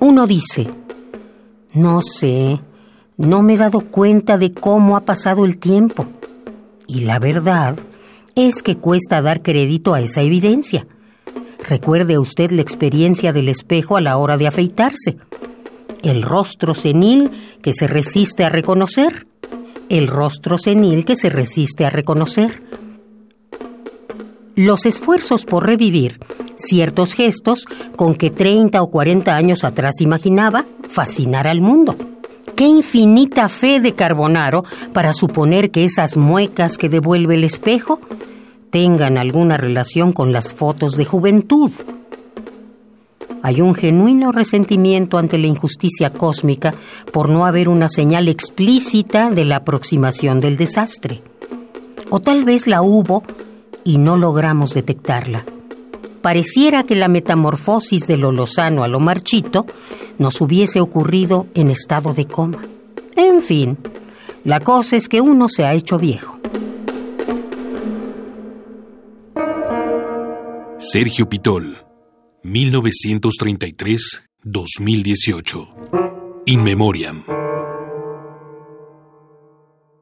uno dice, no sé, no me he dado cuenta de cómo ha pasado el tiempo. Y la verdad es que cuesta dar crédito a esa evidencia. Recuerde usted la experiencia del espejo a la hora de afeitarse. El rostro senil que se resiste a reconocer. El rostro senil que se resiste a reconocer. Los esfuerzos por revivir ciertos gestos con que 30 o 40 años atrás imaginaba fascinar al mundo. Qué infinita fe de Carbonaro para suponer que esas muecas que devuelve el espejo tengan alguna relación con las fotos de juventud. Hay un genuino resentimiento ante la injusticia cósmica por no haber una señal explícita de la aproximación del desastre. O tal vez la hubo y no logramos detectarla. Pareciera que la metamorfosis de lo lozano a lo marchito nos hubiese ocurrido en estado de coma. En fin, la cosa es que uno se ha hecho viejo. Sergio Pitol, 1933-2018. In Memoriam.